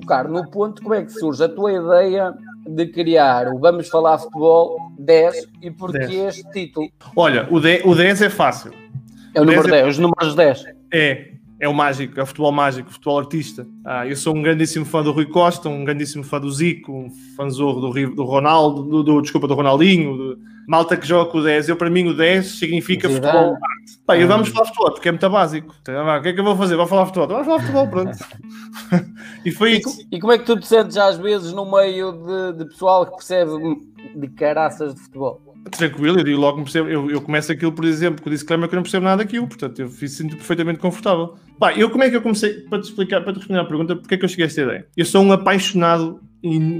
tocar no ponto como é que surge a tua ideia de criar o Vamos Falar Futebol 10 e porquê 10. este título? Olha, o 10, o 10 é fácil. É o, o número 10, é... os números 10. É, é o mágico, é o futebol mágico, o futebol artista. Ah, eu sou um grandíssimo fã do Rui Costa, um grandíssimo fã do Zico, um fãzorro do, do Ronaldo, do, do, desculpa, do Ronaldinho, do, malta que joga com o 10. Eu, para mim, o 10 significa Zidane. futebol arte. Pá, e vamos falar futebol, porque é muito básico. Então, o que é que eu vou fazer? Vou falar futebol. Vamos falar futebol, pronto. e foi e, isso. E como é que tu te sentes às vezes no meio de, de pessoal que percebe de caraças de futebol? tranquilo, eu digo logo, percebo, eu, eu começo aquilo, por exemplo, com o disclaimer que eu não percebo nada daquilo, portanto eu sinto perfeitamente confortável. Pá, eu como é que eu comecei, para te explicar, para te responder à pergunta, porque é que eu cheguei a esta ideia? Eu sou um apaixonado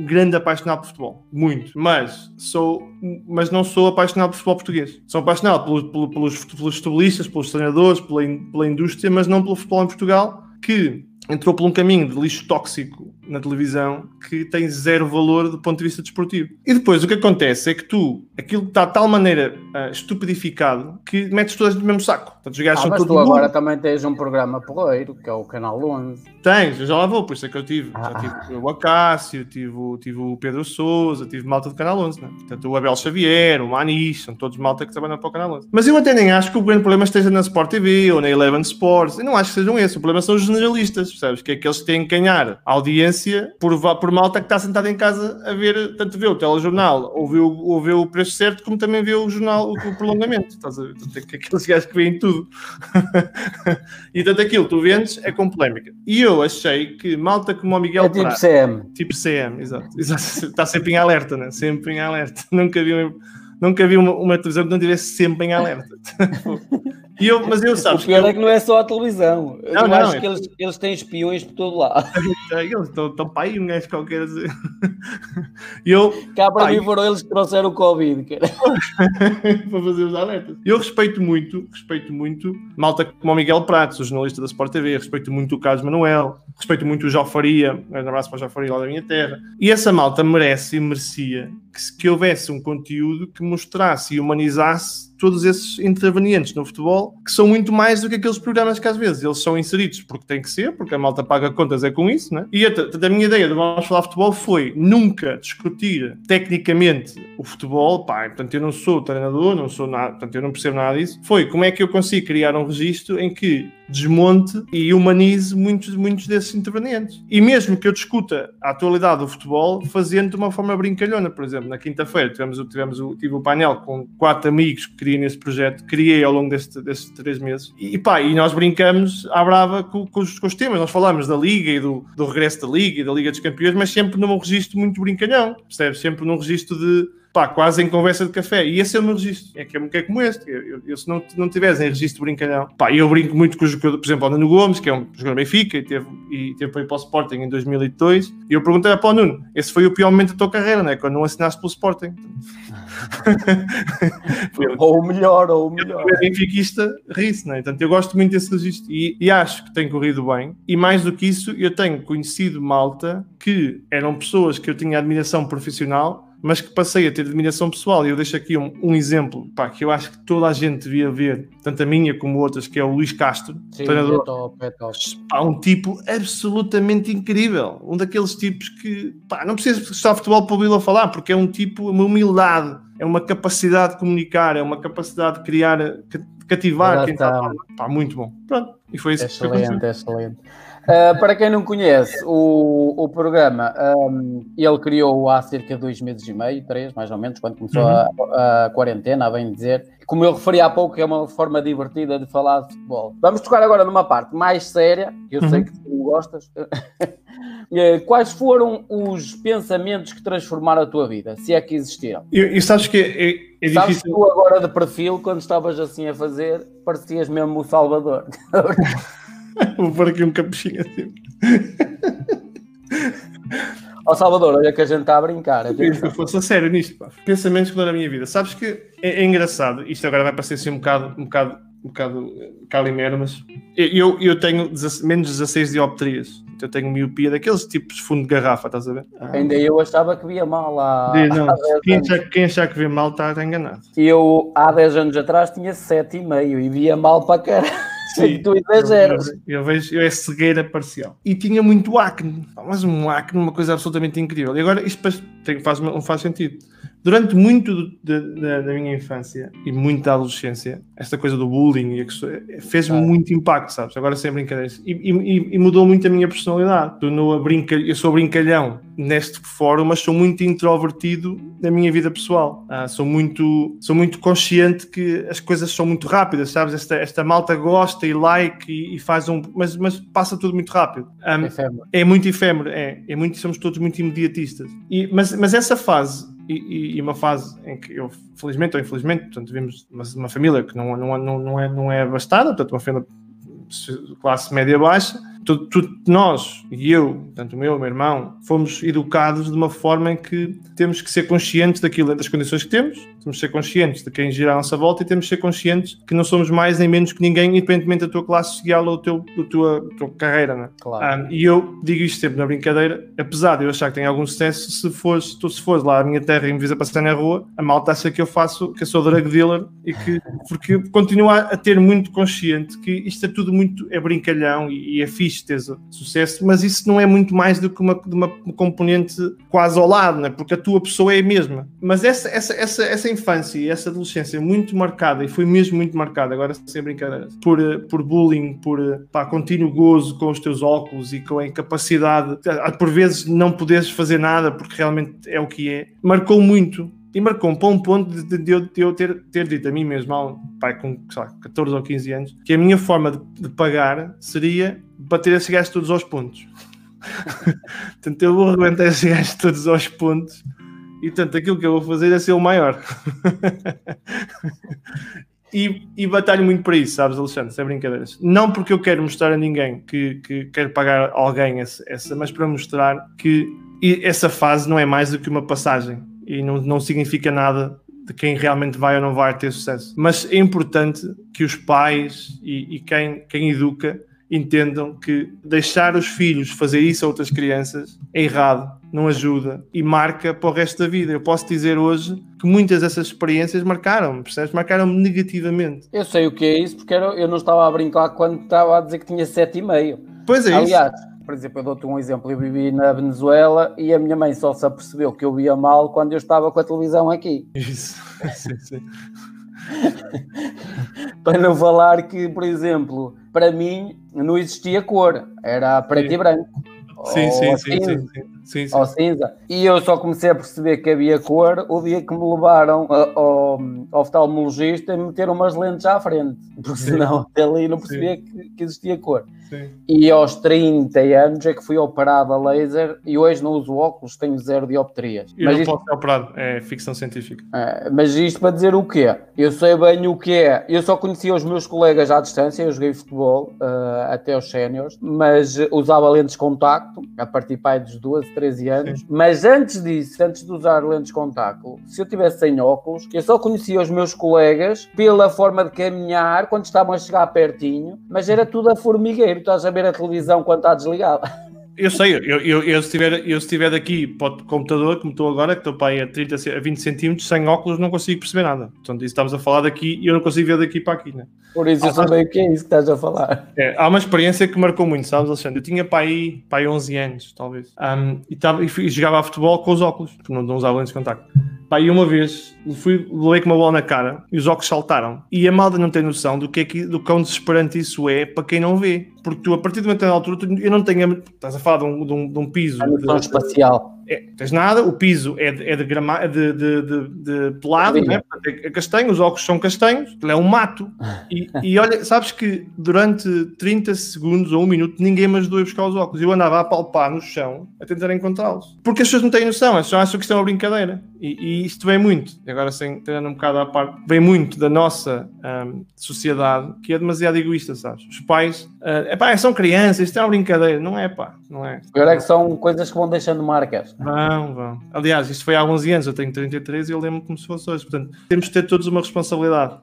grande apaixonado por futebol, muito, mas sou, mas não sou apaixonado por futebol português. Sou apaixonado pelo, pelo, pelos, pelos futebolistas, pelos treinadores, pela, pela indústria, mas não pelo futebol em Portugal, que entrou por um caminho de lixo tóxico na televisão que tem zero valor do ponto de vista desportivo. E depois o que acontece é que tu, aquilo está de tal maneira uh, estupidificado que metes todas no mesmo saco. Portanto, os gajos ah, mas tu agora também tens um programa porreiro, que é o Canal 11. Tens, eu já lá vou, por isso é que eu tive. Ah. Já tive o Acácio, tive, tive o Pedro Souza, tive malta do Canal 11. Né? Portanto, o Abel Xavier, o Manis, são todos malta que trabalham para o Canal 11. Mas eu até nem acho que o grande problema esteja na Sport TV ou na Eleven Sports. Eu não acho que sejam esses. O problema são os jornalistas, percebes? Que é que eles têm que ganhar audiência por, por malta que está sentada em casa a ver, tanto vê o telejornal ou vê o, ou vê o preço certo, como também vê o jornal, o, o prolongamento. Estás a ver? Portanto, é aqueles gajos que veem tudo. e tanto aquilo tu vendes é com polémica. E eu achei que malta como o Miguel é tipo CM. Tipo CM, exato. exato. Está sempre em alerta, né? Sempre em alerta. Nunca vi nunca vi uma, uma, televisão que não estivesse sempre em alerta. E eu, mas eu sabes. O pior é que não é só a televisão. Não, eu não, acho é... que eles, eles têm espiões por todo lado. eles estão, estão para aí, um gajo qualquer. Assim. E eu. Cá para mim foram eles que trouxeram o Covid, para fazer os alertas. Eu respeito muito, respeito muito malta como o Miguel Pratos, o jornalista da Sport TV, respeito muito o Carlos Manuel, respeito muito o Jó Faria, um abraço para o Jó Faria lá da minha terra. E essa malta merece e merecia que, que houvesse um conteúdo que mostrasse e humanizasse todos esses intervenientes no futebol, que são muito mais do que aqueles programas que às vezes eles são inseridos porque tem que ser, porque a malta paga contas é com isso, né? E a, a minha ideia de Vamos Falar Futebol foi nunca discutir tecnicamente o futebol, pá, portanto eu não sou treinador, não sou nada, portanto eu não percebo nada disso, foi como é que eu consigo criar um registro em que desmonte e humanize muitos, muitos desses intervenientes. E mesmo que eu discuta a atualidade do futebol, fazendo de uma forma brincalhona, por exemplo, na quinta-feira tivemos, tivemos o, tive o painel com quatro amigos que criei nesse projeto, criei ao longo deste, destes três meses, e, pá, e nós brincamos à brava com, com, os, com os temas, nós falamos da Liga e do, do regresso da Liga e da Liga dos Campeões, mas sempre num registro muito brincalhão, percebes? Sempre num registro de pá, quase em conversa de café. E esse é o meu registro. É que é, que é como este. Eu, eu, se não, não tivesse em registro brincalhão, pá, eu brinco muito com o jogador, por exemplo, o Nuno Gomes, que é um jogador Benfica e teve, e teve para ir para o Sporting em 2002. E eu perguntei para o Nuno: esse foi o pior momento da tua carreira, né? Quando não assinaste pelo Sporting. ou o melhor, ou o melhor. O benfiquista ri-se, né? Portanto, eu gosto muito desse registro e, e acho que tem corrido bem. E mais do que isso, eu tenho conhecido malta que eram pessoas que eu tinha admiração profissional mas que passei a ter admiração pessoal. E eu deixo aqui um, um exemplo pá, que eu acho que toda a gente devia ver, tanto a minha como outras, que é o Luís Castro, Sim, treinador. É top, é top. Pá, um tipo absolutamente incrível. Um daqueles tipos que pá, não precisa estar futebol para ouvi-lo a falar, porque é um tipo, uma humildade, é uma capacidade de comunicar, é uma capacidade de criar, de cativar quem está. Pá, muito bom. Pronto, e foi isso excelente, que Excelente, Uh, para quem não conhece o, o programa, um, ele criou há cerca de dois meses e meio, três mais ou menos, quando começou uhum. a, a, quarentena, a bem dizer. Como eu referi há pouco, é uma forma divertida de falar de futebol. Vamos tocar agora numa parte mais séria, que eu uhum. sei que tu gostas. Eh, quais foram os pensamentos que transformaram a tua vida, se é que existiram? E, e sabes que é, é, é sabes difícil... tu agora de perfil, quando estavas assim a fazer, parecias mesmo o Salvador. Vou pôr aqui um capuchinho assim. Ó oh, Salvador, olha que a gente está a brincar. Eu que eu fosse a sério nisto, pá. Pensamentos que dou na minha vida. Sabes que é, é, engraçado, isto agora vai parecer assim um bocado, um bocado, um bocado eh, calimero, mas eu, eu tenho menos 16 dioptrias. Então eu tenho miopia daqueles tipos de fundo de garrafa, estás a ver? Ah. Ainda eu achava que via mal há. Não, quem, achar, quem achar que vê mal está enganado. Eu há 10 anos atrás tinha 7,5 e via mal para caralho. Sim, tu exageras. Eu, eu, eu, vejo, eu é cegueira parcial. E tinha muito acne, mas um acne, uma coisa absolutamente incrível. E agora isto faz, não faz sentido durante muito da, minha infância e muito da adolescência, esta coisa do bullying fez-me ah. muito impacto, sabes? Agora sem brincadeiras. E, e, e, mudou muito a minha personalidade. Eu, brinca, eu sou brincalhão neste fórum, mas sou muito introvertido na minha vida pessoal. Ah, sou, muito, sou muito consciente que as coisas são muito rápidas, sabes? Esta, esta malta gosta e like e, e faz um. Mas, mas passa tudo muito rápido. Um, é muito efêmero, é. é muito, somos todos muito imediatistas. E, mas, mas essa fase e, e, uma fase em que eu, felizmente ou infelizmente, portanto, vimos uma, uma família que não, não, não, não, é, não é abastada, portanto, uma família classe média baixa, tu, tu, nós e eu, tanto o meu, o meu irmão, fomos educados de uma forma em que temos que ser conscientes daquilo, das condições que temos, temos que ser conscientes de quem gira à nossa volta e temos que ser conscientes que não somos mais nem menos que ninguém, independentemente da tua classe social ou da tua, tua, tua carreira. Né? Claro. Um, e eu digo isto sempre na brincadeira, apesar de eu achar que tenho algum sucesso, se fores, tu se fores lá à minha terra e me vis a passar na rua, a malta acha que eu faço, que eu sou drug dealer e que, porque continuo a ter muito consciente que isto é tudo muito, é brincalhão e, e é fixe ter sucesso, mas isso não é muito mais do que uma, uma componente quase ao lado, né? porque a tua pessoa é a mesma. Mas essa, essa, essa, essa infância e essa adolescência muito marcada, e foi mesmo muito marcada, agora sem brincadeira, por, por bullying, por pá, contínuo gozo com os teus óculos e com a incapacidade, por vezes não poderes fazer nada porque realmente é o que é, marcou muito e marcou-me para um ponto de, de, eu, de eu ter, ter dito a mim mesmo, pai, com lá, 14 ou 15 anos, que a minha forma de, de pagar seria bater esses gajos todos aos pontos. portanto, eu vou arrebentar esses gajos todos aos pontos e, portanto, aquilo que eu vou fazer é ser o maior. e, e batalho muito para isso, sabes, Alexandre? Sem brincadeiras. Não porque eu quero mostrar a ninguém que, que quero pagar alguém essa, essa, mas para mostrar que essa fase não é mais do que uma passagem e não, não significa nada de quem realmente vai ou não vai ter sucesso. Mas é importante que os pais e, e quem, quem educa entendam que deixar os filhos fazer isso a outras crianças é errado, não ajuda e marca para o resto da vida. Eu posso dizer hoje que muitas dessas experiências marcaram-me, percebes? Marcaram-me negativamente. Eu sei o que é isso porque eu não estava a brincar quando estava a dizer que tinha 7,5. Pois é Aliás, isso por exemplo, eu dou-te um exemplo, eu vivi na Venezuela e a minha mãe só se apercebeu que eu via mal quando eu estava com a televisão aqui. Isso, sim, sim. para não falar que, por exemplo, para mim não existia cor, era preto sim. e branco. Sim, sim, sim, sim, sim, sim, Ou cinza. E eu só comecei a perceber que havia cor o dia que me levaram ao, ao oftalmologista e me meteram umas lentes à frente, porque senão até ali não percebia que, que existia cor. Sim. E aos 30 anos é que fui operado a laser e hoje não uso óculos, tenho zero dioptrias. Eu mas não isto... posso ser operado, é ficção científica. É, mas isto para dizer o quê? Eu sei bem o que é. Eu só conhecia os meus colegas à distância, eu joguei futebol uh, até os séniores, mas usava lentes de contacto a partir pai dos 12, 13 anos. Sim. Mas antes disso, antes de usar lentes de contacto, se eu tivesse sem óculos, eu só conhecia os meus colegas pela forma de caminhar quando estavam a chegar pertinho, mas era tudo a formigueiro estás a ver a televisão quando está desligada. Eu sei, eu, eu, eu, se estiver, eu se estiver daqui para o computador, como estou agora, que estou para aí a 30 a 20 centímetros, sem óculos, não consigo perceber nada. Portanto, isso estamos a falar daqui e eu não consigo ver daqui para aqui, né? Por isso eu também o que é isso que estás a falar. É, há uma experiência que marcou muito, sabes, Alexandre? Eu tinha para aí, para aí 11 anos, talvez. Um, e, tava, e, jogava a futebol com os óculos, porque não, não usava lentes de contacto. Pá, e uma vez fui, levei com uma bola na cara e os óculos saltaram. E a malda não tem noção do que é que, do quão desesperante isso é para quem não vê. Porque tu, a partir de uma determinada altura, tu, eu não tenho. Estás a falar de um, de um, de um piso. A noção espacial é, tens nada, o piso é de, é de, grama, é de, de, de, de pelado, né? é castanho, os óculos são castanhos, é um mato. E, e, olha, sabes que durante 30 segundos ou um minuto ninguém me ajudou a buscar os óculos. Eu andava a palpar no chão a tentar encontrá-los. Porque as pessoas não têm noção, as pessoas acham que isto é uma brincadeira. E, e isto vem muito, agora sem tirando um bocado à parte, vem muito da nossa um, sociedade que é demasiado egoísta, sabes? Os pais, uh, epá, são crianças, isto é uma brincadeira. Não é, pá, não é. Agora é que são coisas que vão deixando marcas. Vão, vão. Aliás, isto foi há 11 anos, eu tenho 33 e eu lembro como se fosse hoje. Portanto, temos de ter todos uma responsabilidade.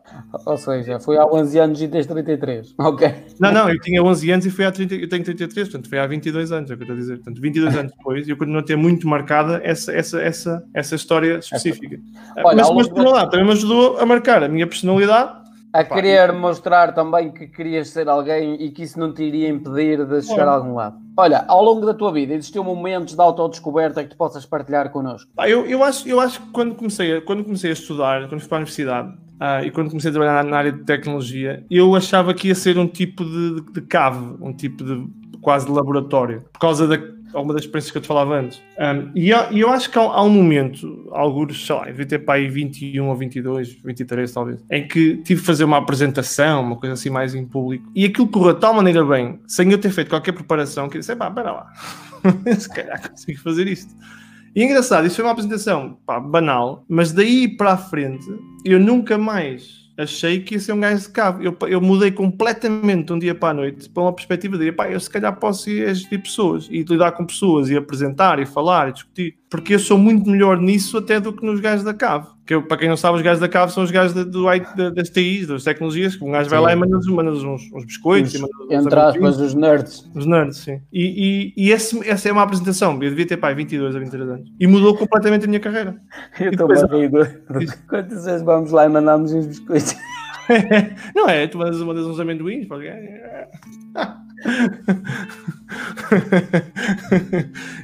Ou seja, foi há 11 anos e tens 33. Ok. Não, não, eu tinha 11 anos e foi há 30, eu tenho 33, portanto foi há 22 anos, é o que eu estou a dizer. Portanto, 22 anos depois, eu continuo a ter muito marcada essa, essa, essa, essa história específica. Olha, mas, mas por um lado, também me ajudou a marcar a minha personalidade A querer mostrar também que querias ser alguém e que isso não te iria impedir de chegar a algum lado. Olha, ao longo da tua vida, existiu momentos de autodescoberta que tu possas partilhar connosco? Eu, eu, acho, eu acho que quando comecei, quando comecei a estudar, quando fui para a universidade, ah, e quando comecei a trabalhar na área de tecnologia, eu achava que ia ser um tipo de, de, de cave, um tipo de quase de laboratório, por causa da, alguma das experiências que eu te falava antes. Um, e, eu, e, eu, acho que há, há, um momento, alguns, sei lá, devia ter para aí 21 ou 22, 23 talvez, em que tive de fazer uma apresentação, uma coisa assim mais em público, e aquilo correu de tal maneira bem, sem eu ter feito qualquer preparação, que eu disse, pá, espera lá, se calhar consigo fazer isto. E é engraçado, isso foi uma apresentação pá, banal, mas daí para a frente eu nunca mais achei que ia ser um gajo de cabo. Eu, eu mudei completamente um dia para a noite para uma perspectiva de, pá, eu se calhar posso ir agir pessoas e lidar com pessoas e apresentar e falar e discutir porque eu sou muito melhor nisso até do que nos gajos da cave. Que eu, para quem não sabe, os gajos da cave são os gajos do, das TIs, das tecnologias, que um gajo vai lá e manda-nos manda uns, uns biscoitos. Os, entre aspas, os nerds. Os nerds, sim. E, e, e esse, essa é uma apresentação, eu devia ter, pai, 22 a 23 anos. E mudou completamente a minha carreira. Eu estou rir. Quantas vezes vamos lá e mandamos uns biscoitos? não é, tu mandas, mandas uns amendoins, porque...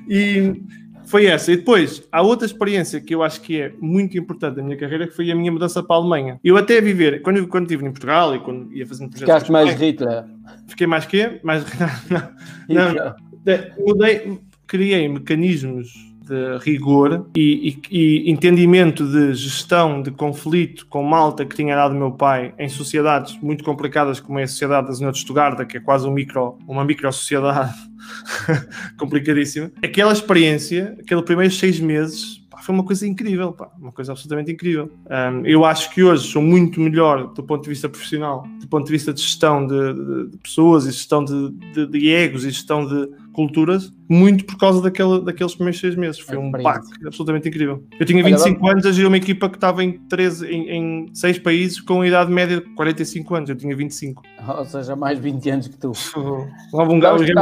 e foi essa. E depois, há outra experiência que eu acho que é muito importante na minha carreira, que foi a minha mudança para a Alemanha. Eu até viver, quando, quando estive em Portugal e quando ia fazendo projetos... Ficaste mais Hitler. Fiquei mais quê? Mais... Não, não, não. Mudei, criei mecanismos de rigor e, e, e, entendimento de gestão de conflito com malta que tinha dado meu pai em sociedades muito complicadas como é a sociedade da Zona de Estugarda, que é quase um micro, uma micro-sociedade complicadíssima. Aquela experiência, aqueles primeiros seis meses, foi uma coisa incrível, pá, uma coisa absolutamente incrível. Um, eu acho que hoje sou muito melhor do ponto de vista profissional, do ponto de vista de gestão de, de, de pessoas e gestão de, de egos e gestão de culturas, muito por causa daquela, daqueles primeiros seis meses. Foi é um pacto absolutamente incrível. Eu tinha 25 Olha, anos a gerir uma equipa que estava em, 13, em, em 6 países com idade média de 45 anos. Eu tinha 25. Ou seja, mais 20 anos que tu. Houve um gajo que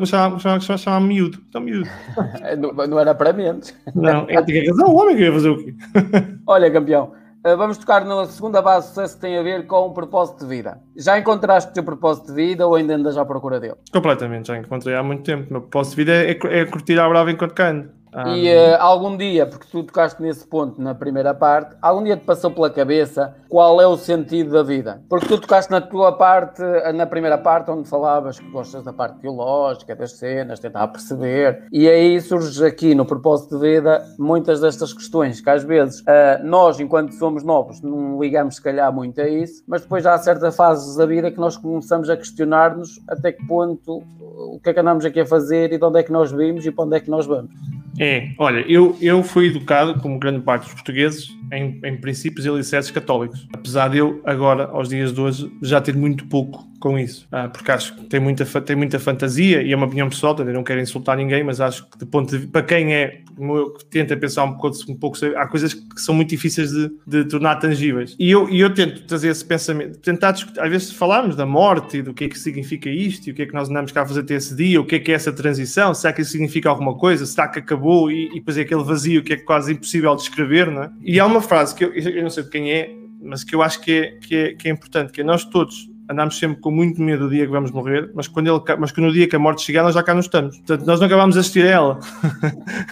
me chamava miúdo. Então, miúdo. não, não era para menos. Não, ele tinha razão, o homem que ia fazer o quê? Olha, campeão. Eh, vamos tocar na segunda base de sucesso que tem a ver com o propósito de vida. Já encontraste o teu propósito de vida ou ainda andas à procura dele? Completamente, já encontrei há muito tempo. O meu propósito de vida é, é curtir a brava enquanto cano. Ah, e uh, algum dia, porque tu tocaste nesse ponto na primeira parte, algum dia te passou pela cabeça qual é o sentido da vida? Porque tu tocaste na tua parte, na primeira parte, onde falavas que gostas da parte teológica, das cenas, tentar perceber, e aí surge aqui no propósito de vida muitas destas questões que às vezes uh, nós, enquanto somos novos, não ligamos se calhar muito a isso, mas depois há certas fases da vida que nós começamos a questionar-nos até que ponto o que é que andamos aqui a fazer e de onde é que nós vimos e para onde é que nós vamos. É, olha, eu, eu fui educado, como grande parte dos portugueses, em, em princípios e alicerces católicos. Apesar de eu, agora, aos dias de hoje, já ter muito pouco com isso, ah, porque acho que tem muita, tem muita fantasia e é uma opinião pessoal, eu não quero insultar ninguém, mas acho que de ponto de, para quem é, tenta pensar um pouco, um pouco há coisas que são muito difíceis de, de tornar tangíveis. E eu, e eu tento trazer esse pensamento, tentar discutir, às vezes falarmos da morte e do que é que significa isto e o que é que nós andamos cá a fazer até esse dia, o que é que é essa transição, será que isso significa alguma coisa, será que acabou e, e depois é aquele vazio que é quase impossível de descrever, não é? E há uma frase que eu, eu não sei de quem é, mas que eu acho que é, que é, que é importante, que é nós todos andamos sempre com muito medo do dia que vamos morrer, mas quando, ele, mas que no dia que a morte chegar, nós já cá não estamos. Portanto, nós não acabamos de assistir a ela.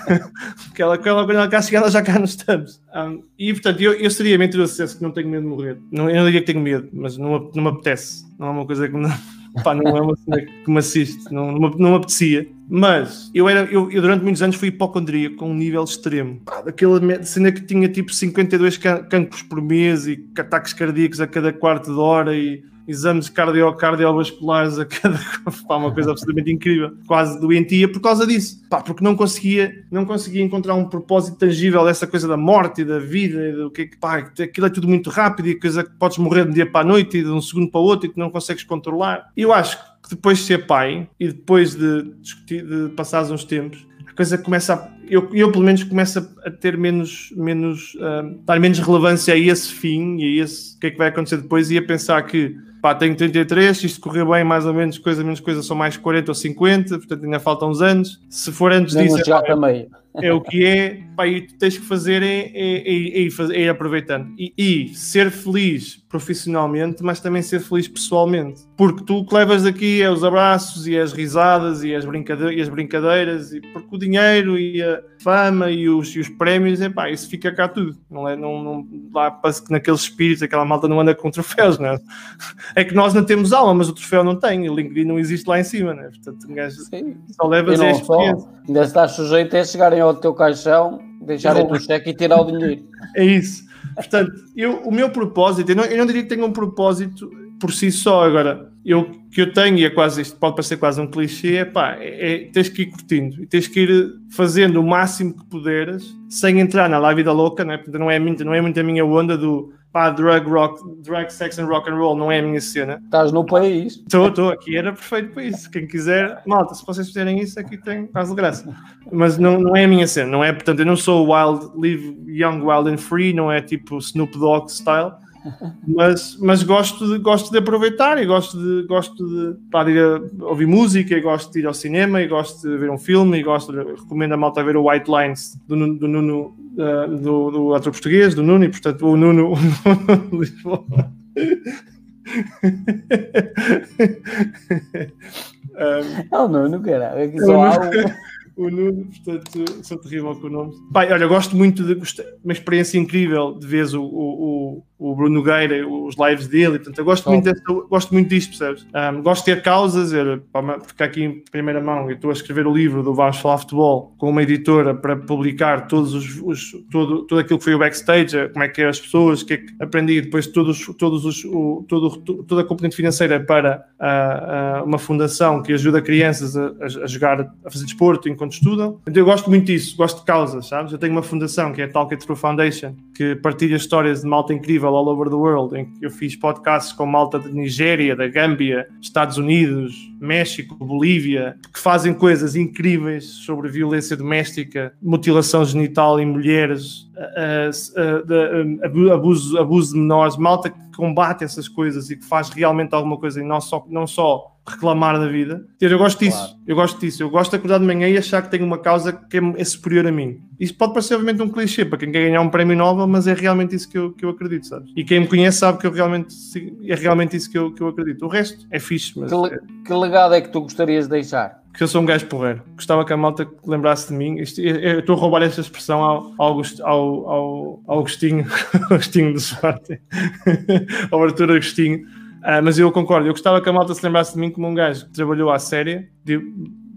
Porque ela, quando ela cá chegar, nós já cá não estamos. Um, e, portanto, eu, eu seria mentiroso se que não tenho medo de morrer. Não, eu não diria que tenho medo, mas não, não me apetece. Não é uma coisa que me, pá, não é uma cena que me assiste. Não, não, me, não me apetecia. Mas eu, era, eu, eu, durante muitos anos fui hipocondríaco com um nível extremo. Pá, daquela cena que tinha tipo 52 cancros por mês e ataques cardíacos a cada quarto de hora e exames cardio cardiovasculares a cada pá, uma coisa absolutamente incrível, quase doentia por causa disso, pá, porque não conseguia, não conseguia encontrar um propósito tangível dessa coisa da morte e da vida, e do que pá, aquilo é tudo muito rápido e coisa que podes morrer de um dia para a noite e de um segundo para o outro e que não consegues controlar. Eu acho que depois de ser pai e depois de, discutir, de passares uns tempos, a coisa começa a, eu, eu pelo menos começo a ter menos, menos, uh, dar menos relevância a esse fim e a esse, o que é que vai acontecer depois e a pensar que pá, tenho 33, se isto correr bem, mais ou menos, coisa menos coisa, são mais 40 ou 50, portanto ainda faltam uns anos. Se for antes disso, é, é, o que é. Pá, e tu tens que fazer é, é, é, é, é aproveitando. E, e, ser feliz profissionalmente, mas também ser feliz pessoalmente. Porque tu o que levas daqui é os abraços e as risadas e as, brincade e as brincadeiras, e porque o dinheiro e a fama e os, e os prémios, é pá, isso fica cá tudo. Não é, não, não, lá parece que naqueles espíritos aquela malta não anda com troféus, não é? É que nós não temos alma, mas o troféu não tem, o LinkedIn não existe lá em cima, né? Portanto, um gajo só levas a experiência. Ainda estás sujeito a chegarem ao teu caixão, deixarem o cheque e tirar o dinheiro. É isso. Portanto, eu, o meu propósito, eu não, eu não diria que tenho um propósito por si só. Agora, eu que eu tenho, e é quase isto, pode parecer quase um clichê, é pá, é, é, tens que ir curtindo e tens que ir fazendo o máximo que puderes sem entrar na lá vida louca, né? Portanto, não é muito, não é muito a minha onda do pá, drug, rock, drug, sex and rock and roll não é a minha cena. Estás no país. Estou, estou, aqui era perfeito para isso. Quem quiser, malta, se vocês fizerem isso, aqui tem caso de graça. Mas não, não é a minha cena, não é? Portanto, eu não sou wild, live young, wild and free, não é tipo Snoop Dogg style mas, mas gosto, de, gosto de aproveitar e gosto de, gosto de, pá, de ouvir música e gosto de ir ao cinema e gosto de ver um filme e gosto de, recomendo a malta ver o White Lines do, do Nuno uh, do, do ator português, do Nuno, e portanto o Nuno, o Nuno Lisboa. um, oh, Nuno, caralho, só há um o Nuno, portanto, sou terrível com nomes. Pai, olha, gosto muito de uma experiência incrível de ver o, o, o Bruno Nogueira, os lives dele, portanto, eu gosto, muito, desse, gosto muito disto, percebes? Um, gosto de ter causas, porque aqui em primeira mão eu estou a escrever o livro do Vamos Falar Futebol com uma editora para publicar todos os, os todo, tudo aquilo que foi o backstage, como é que é as pessoas, o que é que aprendi, depois todos, todos os, o, todo, toda a componente financeira para uh, uh, uma fundação que ajuda crianças a, a, jogar, a fazer desporto enquanto estudam. Então eu gosto muito disso, gosto de causas, sabes? Eu tenho uma fundação que é a Talk It Through Foundation, que partilha histórias de malta incrível all over the world, em que eu fiz podcasts com malta de Nigéria, da Gâmbia, Estados Unidos, México, Bolívia, que fazem coisas incríveis sobre violência doméstica, mutilação genital em mulheres, abuso, abuso de menores, malta que combate essas coisas e que faz realmente alguma coisa e não só, não só reclamar da vida. Eu gosto disso, claro. eu gosto disso. Eu gosto de acordar de manhã e achar que tenho uma causa que é, superior a mim. Isso pode parecer obviamente um clichê para quem quer ganhar um prémio Nobel, mas é realmente isso que eu, que eu acredito, sabes? E quem me conhece sabe que eu realmente é realmente isso que eu, que eu acredito. O resto é fixe, mas... Que, que legado é que tu gostarias de deixar? que eu sou um gajo porreiro. Gostava que a malta lembrasse de mim. Eu estou a roubar esta expressão ao, ao, ao, ao, ao Agostinho, Agostinho do Sporting, ao Arthur Agostinho. Uh, mas eu concordo, eu gostava que a malta se lembrasse de mim como um gajo que trabalhou à séria, de,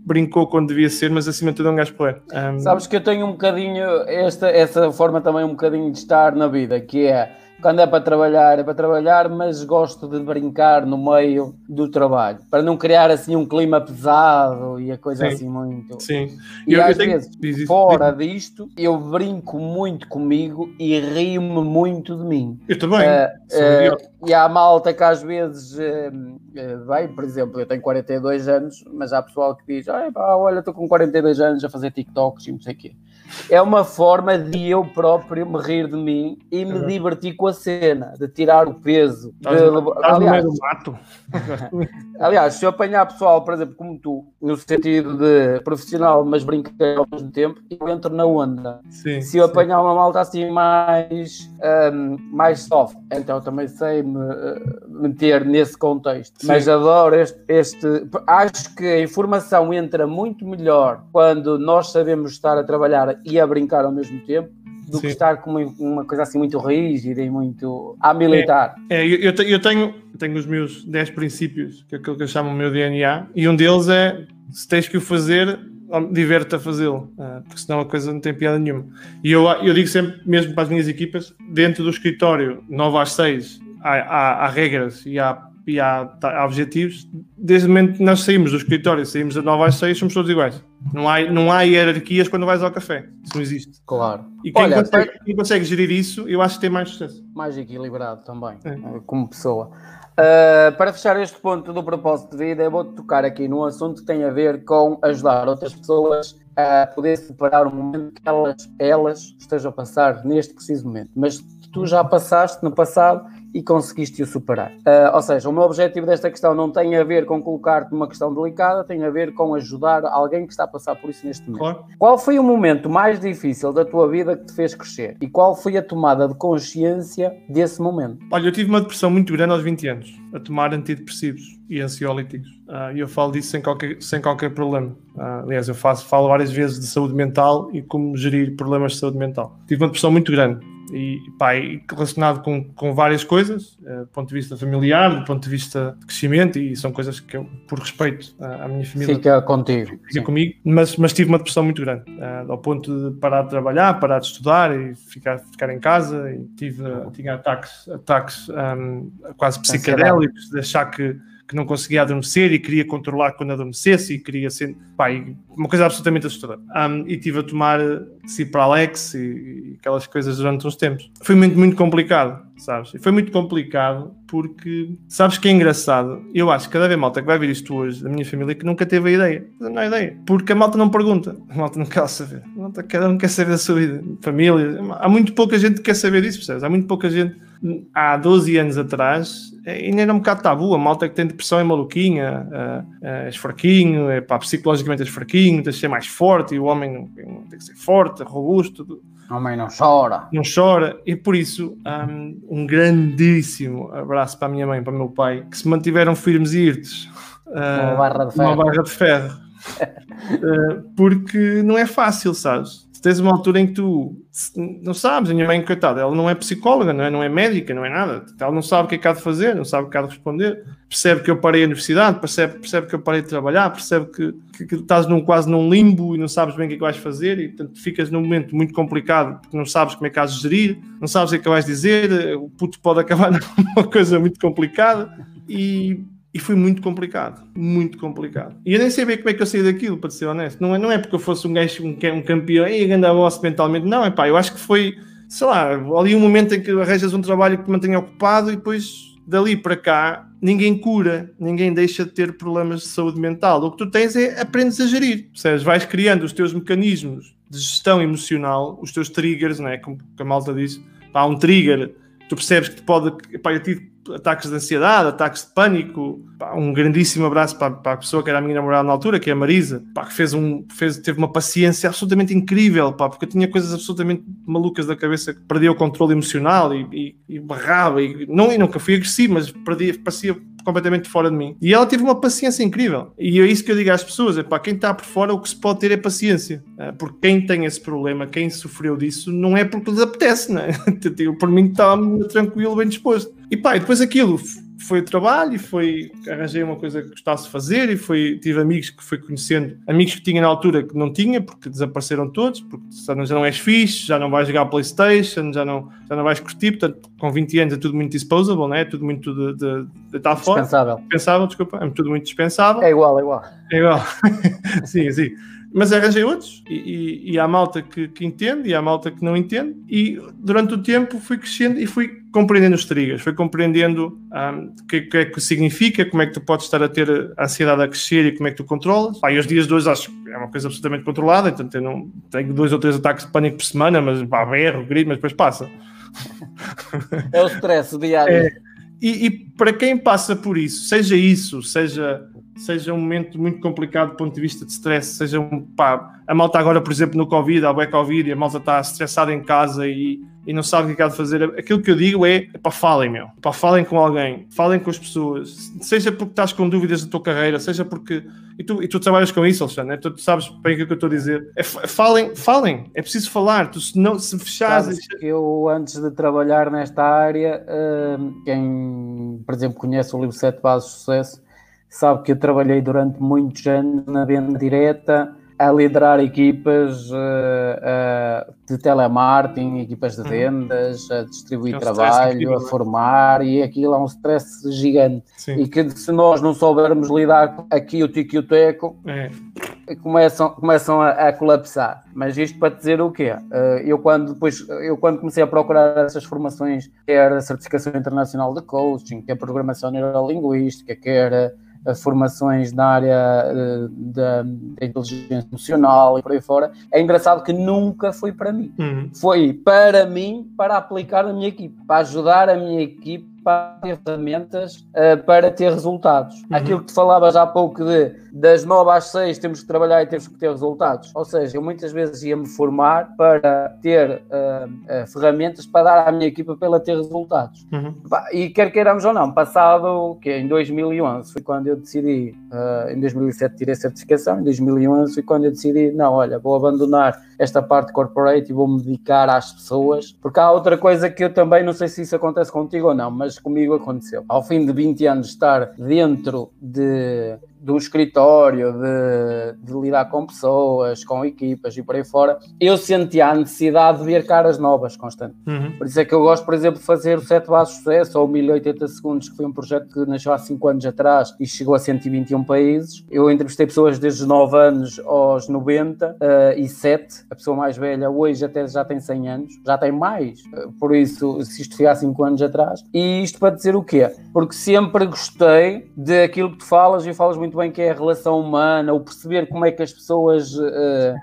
brincou quando devia ser, mas acima de tudo é um gajo porreiro. Um... Sabes que eu tenho um bocadinho, esta, essa forma também um bocadinho de estar na vida, que é quando é para trabalhar, é para trabalhar, mas gosto de brincar no meio do trabalho, para não criar assim um clima pesado e a coisa sim, assim muito. Sim. E eu, às eu vezes, tenho... fora disto, eu brinco muito comigo e rio-me muito de mim. Eu também. Uh, uh, e há malta que às vezes, uh, por exemplo, eu tenho 42 anos, mas há pessoal que diz: olha, estou com 42 anos a fazer TikToks e não sei o quê é uma forma de eu próprio me rir de mim e me uhum. divertir com a cena, de tirar o peso. Estás, de, estás aliás, no meio do mato. aliás, se eu apanhar pessoal, por exemplo, como tu, no sentido de profissional, mas brincar ao mesmo tempo, eu entro na onda. Sim, se eu sim. apanhar uma malta assim mais, um, mais soft, então também sei me uh, meter nesse contexto. Sim. Mas adoro este, este. Acho que a informação entra muito melhor quando nós sabemos estar a trabalhar e a brincar ao mesmo tempo do Sim. que estar com uma, uma, coisa assim muito rígida e muito a militar. É, é eu, eu, tenho, tenho os meus 10 princípios, que é aquilo que eu chamo o meu DNA, e um deles é se tens que o fazer, diverte a fazê-lo, ah, porque senão a coisa não tem piada nenhuma. E eu, eu digo sempre, mesmo para as minhas equipas, dentro do escritório, 9 às 6, há, há, há regras e há e há, há, objetivos, desde o momento que nós saímos do escritório, saímos da 9 às 6, somos todos iguais. Não há, não há hierarquias quando vais ao café. Isso não existe. Claro. E quem, Olha, consegue, quem consegue, gerir isso, eu acho que tem mais sucesso. Mais equilibrado também, é. Eh, como pessoa. Uh, para fechar este ponto do propósito de vida, eu vou tocar aqui num assunto que tem a ver com ajudar outras pessoas a poder superar o momento que elas, elas estejam a passar neste preciso momento. Mas tu já passaste no passado e conseguiste o superar. Uh, ou seja, o meu objetivo desta questão não tem a ver com colocar-te numa questão delicada, tem a ver com ajudar alguém que está a passar por isso neste momento. Claro. Qual foi o momento mais difícil da tua vida que te fez crescer? E qual foi a tomada de consciência desse momento? Olha, eu tive uma depressão muito grande aos 20 anos, a tomar antidepressivos e ansiolíticos. Uh, e eu falo disso sem qualquer, sem qualquer problema. Uh, aliás, eu faço, falo várias vezes de saúde mental e como gerir problemas de saúde mental. Tive uma depressão muito grande e, pá, relacionado com, com várias coisas, uh, do ponto de vista familiar, do ponto de vista de crescimento, e são coisas que eu, por respeito à, à minha família, fica contigo, fica sim. comigo, mas, mas tive uma depressão muito grande, uh, ao ponto de parar de trabalhar, parar de estudar e ficar, ficar em casa, e tive, tinha ataques, ataques um, quase psicadélicos, de achar que que não conseguia adormecer e queria controlar quando adormecesse e queria ser pá, uma coisa absolutamente assustadora. Um, e tive a tomar Cipralex e, e aquelas coisas durante uns tempos. Foi muito, muito complicado, sabes? E foi muito complicado porque, sabes que é engraçado? Eu acho que cada vez malta que vai ver isto hoje, da minha família, que nunca teve a ideia. Não há ideia. Porque a malta não pergunta. A malta não quer saber. A malta, cada um quer saber da sua vida. Família. Há muito pouca gente que quer saber disso, percebes? Há muito pouca gente há 12 anos atrás ainda era um bocado tabu. A malta que tem depressão é maluquinha, é, és fraquinho, é, pá, psicologicamente és fraquinho, tens de ser mais forte e o homem tem que ser forte, robusto. O homem não chora. Não chora. E por isso, um, um grandíssimo abraço para a minha mãe, para o meu pai, que se mantiveram firmes e irtes. Uma barra de ferro. Uma barra de ferro. porque não é fácil, sabes? Tu tens uma altura em que tu não sabes, a minha mãe, coitada, ela não é psicóloga, não é, não é médica, não é nada, ela não sabe o que é que há de fazer, não sabe o que há de responder, percebe que eu parei a universidade, percebe, percebe que eu parei de trabalhar, percebe que, que, que estás num, quase num limbo e não sabes bem o que é que vais fazer e portanto ficas num momento muito complicado porque não sabes como é que de gerir, não sabes o que é que vais dizer, o puto pode acabar numa coisa muito complicada e e foi muito complicado, muito complicado. E eu nem sei bem como é que eu saí daquilo, para ser honesto. Não é, não é porque eu fosse um gajo, um, um campeão e andava mentalmente. Não, é pá, eu acho que foi, sei lá, ali um momento em que arranjas um trabalho que te mantenha ocupado e depois dali para cá ninguém cura, ninguém deixa de ter problemas de saúde mental. O que tu tens é aprendes a gerir. Seja, vais criando os teus mecanismos de gestão emocional, os teus triggers, não é? Como a malta diz, há um trigger, tu percebes que te pode. Pá, eu tive ataques de ansiedade, ataques de pânico. Pá, um grandíssimo abraço para, para, a pessoa que era a minha namorada na altura, que é a Marisa, pá, que fez um, fez, teve uma paciência absolutamente incrível, pá, porque eu tinha coisas absolutamente malucas da cabeça, que perdia o controle emocional e, e, e barrava. E, não, e nunca fui agressivo, mas perdia, parecia completamente fora de mim. E ela teve uma paciência incrível. E é isso que eu digo às pessoas: é para quem está por fora, o que se pode ter é paciência. É, porque quem tem esse problema, quem sofreu disso, não é porque lhes apetece, não é? Por mim estava tranquilo, bem disposto. E pá, e depois aquilo foi o trabalho e foi arranjei uma coisa que gostasse de fazer e foi tive amigos que fui conhecendo amigos que tinha na altura que não tinha porque desapareceram todos porque já não, já não és fixe já não vais jogar Playstation já não já não vais curtir portanto com 20 anos é tudo muito disposable né? É tudo muito de, de, de dispensável. Dispensável desculpa é tudo muito dispensável. É igual é igual. É igual. Sim sim mas arranjei outros e, e, e há malta que, que, entende e há malta que não entende e durante o tempo fui crescendo e fui compreendendo os triggers, fui compreendendo um, o que, que, é que significa, como é que tu podes estar a ter a ansiedade a crescer e como é que tu controlas. Pá, e os dias de hoje acho que é uma coisa absolutamente controlada, então eu não tenho dois ou três ataques de pânico por semana, mas pá, berro, grito, mas depois passa. É o stress diário. É, e, e para quem passa por isso, seja isso, seja seja um momento muito complicado do ponto de vista de stress, seja um pá, a malta agora, por exemplo, no Covid, há o Covid e a malta está estressada em casa e, e não sabe o que é que há de fazer. Aquilo que eu digo é, é para falem, meu, para falem com alguém, falem com as pessoas, seja porque estás com dúvidas da tua carreira, seja porque. E tu, e tu trabalhas com isso, Alexandre, né? tu, tu, sabes bem o que eu estou a dizer. É, falem, falem, é preciso falar. Tu, se, não, se fechares. Eu, antes de trabalhar nesta área, uh, quem, por exemplo, conhece o livro Sete Bases de Sucesso sabe que eu trabalhei durante muitos anos na venda direta, a liderar equipas uh, uh, de telemarketing, equipas de uhum. vendas, a distribuir é trabalho, a formar, e aquilo é um stress gigante. Sim. E que se nós não soubermos lidar aqui o tico e o teco, é. começam, começam a, a, colapsar. Mas isto para dizer o quê? Uh, eu, quando, depois, eu quando comecei a procurar essas formações, quer a certificação internacional de coaching, quer a programação neurolinguística, quer formações na área eh, da, da, inteligência emocional e por aí fora, é engraçado que nunca foi para mim. Uhum. Foi para mim, para aplicar na minha equipe, para ajudar a minha equipe para ter ferramentas uh, para ter resultados. Uhum. Aquilo que tu falavas há pouco de das 9 às 6 temos que trabalhar e temos que ter resultados. Ou seja, eu muitas vezes ia-me formar para ter uh, uh, ferramentas para dar à minha equipa para ela ter resultados. Uhum. E quer queiramos ou não, passado que em 2011 foi quando eu decidi, em 2007 tirei a certificação, em 2011 foi quando eu decidi, não, olha, vou abandonar esta parte corporate e vou-me dedicar às pessoas, porque há outra coisa que eu também não sei se isso acontece contigo ou não, mas comigo aconteceu. Ao fim de 20 anos de estar dentro de um escritório, de, de, lidar com pessoas, com equipas e por aí fora, eu sentia a necessidade de ver caras novas constante. Uhum. Por isso é que eu gosto, por exemplo, de fazer o 7 Bases de Sucesso ou 1080 Segundos, que foi um projeto que nasceu há 5 anos atrás e chegou a 121 países. Eu entrevistei pessoas desde os 9 anos aos 90 uh, e 7. A pessoa mais velha hoje até já tem 100 anos, já tem mais. Uh, por isso, se isto foi há 5 anos atrás. E isto para dizer o quê? Porque sempre gostei daquilo que tu falas e falas muito muito bem que é a relação humana, o perceber como é que as pessoas, uh,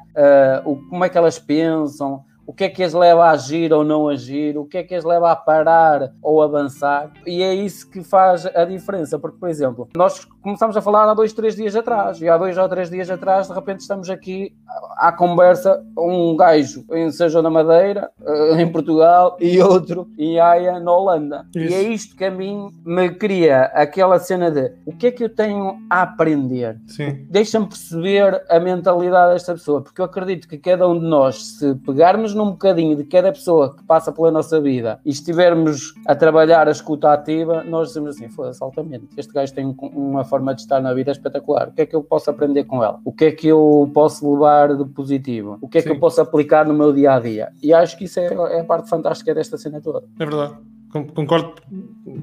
uh, como é que elas pensam, o que é que as leva a agir ou não agir, o que é que as leva a parar ou avançar, e é isso que faz a diferença, porque, por exemplo, nós começamos a falar há dois, três dias atrás, e há dois ou três dias atrás, de repente estamos aqui à conversa, um gajo em Sejão da Madeira, eh, em Portugal, e outro em Haia, na Holanda. Isso. E é isto que a mim me cria aquela cena de o que é que eu tenho a aprender? Deixa-me perceber a mentalidade desta pessoa, porque eu acredito que cada um de nós, se pegarmos num bocadinho de cada pessoa que passa pela nossa vida e estivermos a trabalhar a escuta ativa, nós dizemos assim: foda-se, altamente. Este gajo tem uma forma de estar na vida espetacular. O que é que eu posso aprender com ela? O que é que eu posso levar de positivo? O que é Sim. que eu posso aplicar no meu dia a dia? E acho que isso é, é a parte fantástica desta cena toda. É verdade. Concordo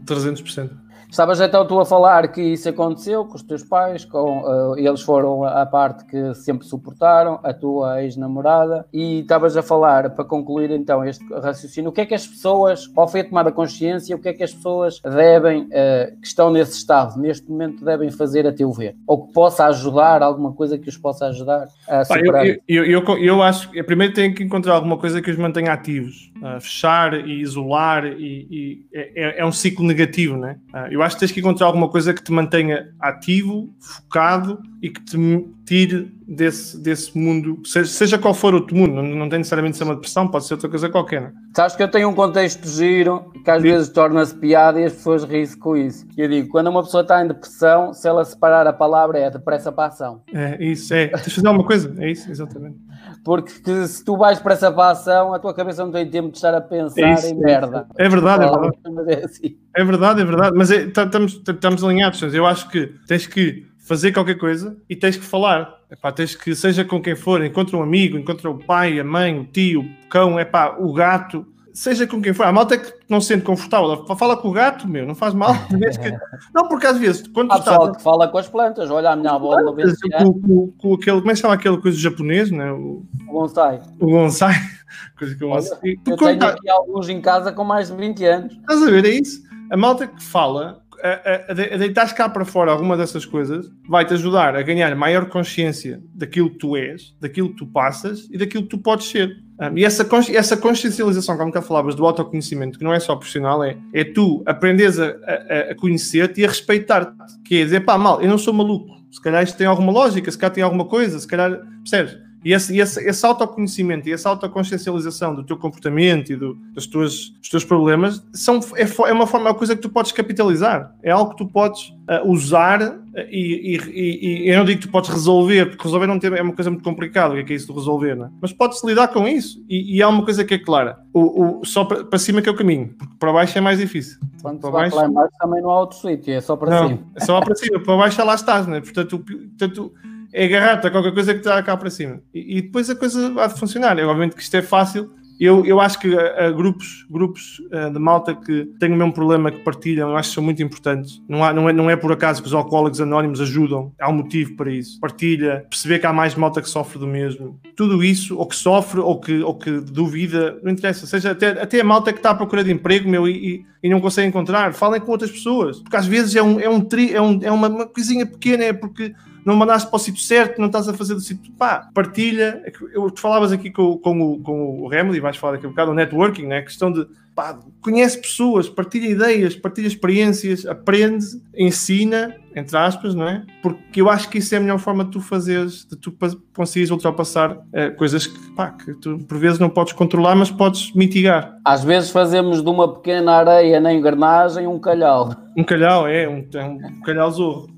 300%. Estavas então tu a falar que isso aconteceu com os teus pais, com, uh, eles foram a, a, parte que sempre suportaram, a tua ex-namorada, e estavas a falar, para concluir então este raciocínio, o que é que as pessoas, qual foi a tomada consciência, o que é que as pessoas devem, uh, que estão nesse estado, neste momento, devem fazer a teu ver? Ou que possa ajudar, alguma coisa que os possa ajudar a superar? Eu, eu, eu, eu acho que primeiro tem que encontrar alguma coisa que os mantenha ativos. Uh, fechar e isolar e, e é, é, um ciclo negativo, né? eu acho que tens que encontrar alguma coisa que te mantenha ativo, focado e que te tire desse, desse mundo, seja, seja qual for outro mundo, não, não tem necessariamente ser uma depressão, pode ser outra coisa qualquer. Né? Sabes que eu tenho um contexto giro que às Sim. vezes torna-se piada e as pessoas riem-se com isso. Eu digo, quando uma pessoa está em depressão, se ela separar a palavra é depressa para a ação. É isso, é. Tens de fazer alguma coisa, é isso, exatamente. Porque se tu vais para essa ação, a tua cabeça não tem tempo de estar a pensar é isso, em merda. É verdade, é verdade. É, assim. é verdade, é verdade. Mas é, tá, estamos, estamos alinhados. Eu acho que tens que fazer qualquer coisa e tens que falar. Epá, tens que, seja com quem for, encontra um amigo, encontra o pai, a mãe, o tio, o cão, epá, o gato, seja com quem for. A malta é que não se sente confortável. Fala com o gato, meu, não faz mal. Não, porque às vezes, quando Há pessoal estás... que fala com as plantas, olha a minha avó no com, com, com, aquele, como é que chama aquela coisa japonês, né? O, o bonsai. O bonsai. Coisa que eu, olha, eu tenho tá... aqui alguns em casa com mais de 20 anos. Estás a ver, é isso. A malta que fala a, a, deitar cá para fora alguma dessas coisas vai-te ajudar a ganhar maior consciência daquilo que tu és, daquilo que tu passas e daquilo que tu podes ser. Um, e essa, essa consciencialização, como já falavas, do autoconhecimento, que não é só profissional, é, é tu aprendes a, a, a conhecer-te e a respeitar-te. Que é dizer, pá, mal, eu não sou maluco. Se calhar isto tem alguma lógica, se calhar tem alguma coisa, se calhar, percebes? E esse, esse, esse autoconhecimento e essa autoconsciencialização do teu comportamento e do, dos, teus, dos teus problemas são, é, é uma forma, é uma coisa que tu podes capitalizar. É algo que tu podes uh, usar uh, e, e, e, eu não digo que tu podes resolver, porque resolver não tem, é uma coisa muito complicada, o que é, que é isso de resolver, né? mas podes lidar com isso. E, e há uma coisa que é clara: o, o, só para, para cima que é o caminho, porque para baixo é mais difícil. Quando para baixo, lá embaixo também não há outro sítio, é só para não, cima. É só para cima, para baixo já lá estás, né? portanto, portanto é agarrar-te a qualquer coisa que está cá para cima. E, e, depois a coisa vai funcionar. É, obviamente que isto é fácil. Eu, eu acho que a grupos, grupos uh, de malta que têm o mesmo problema, que partilham, eu acho que são muito importantes. Não, há, não, é, não é por acaso que os alcoólicos anónimos ajudam. Há um motivo para isso. Partilha, perceber que há mais malta que sofre do mesmo. Tudo isso, ou que sofre, ou que, ou que duvida, não interessa. Seja até, até a malta que está à procura de emprego, meu, e, e, e não consegue encontrar. Falem com outras pessoas. Porque às vezes é, um, é, um tri, é, um, é uma, uma coisinha pequena, é porque não mandaste para o sítio certo, não estás a fazer do sítio. Pá, partilha. É eu, tu falavas aqui com, com, o, com o Remedy, vais falar daqui a um bocado, o networking, né? a questão de pá, conhece pessoas, partilha ideias, partilha experiências, aprende, ensina, entre aspas, não é? Porque eu acho que isso é a melhor forma de tu fazeres, de tu conseguires ultrapassar é, coisas que, pá, que tu por vezes não podes controlar, mas podes mitigar. Às vezes fazemos de uma pequena areia na engrenagem um calhau. Um calhau, é, um, é um calhau zorro.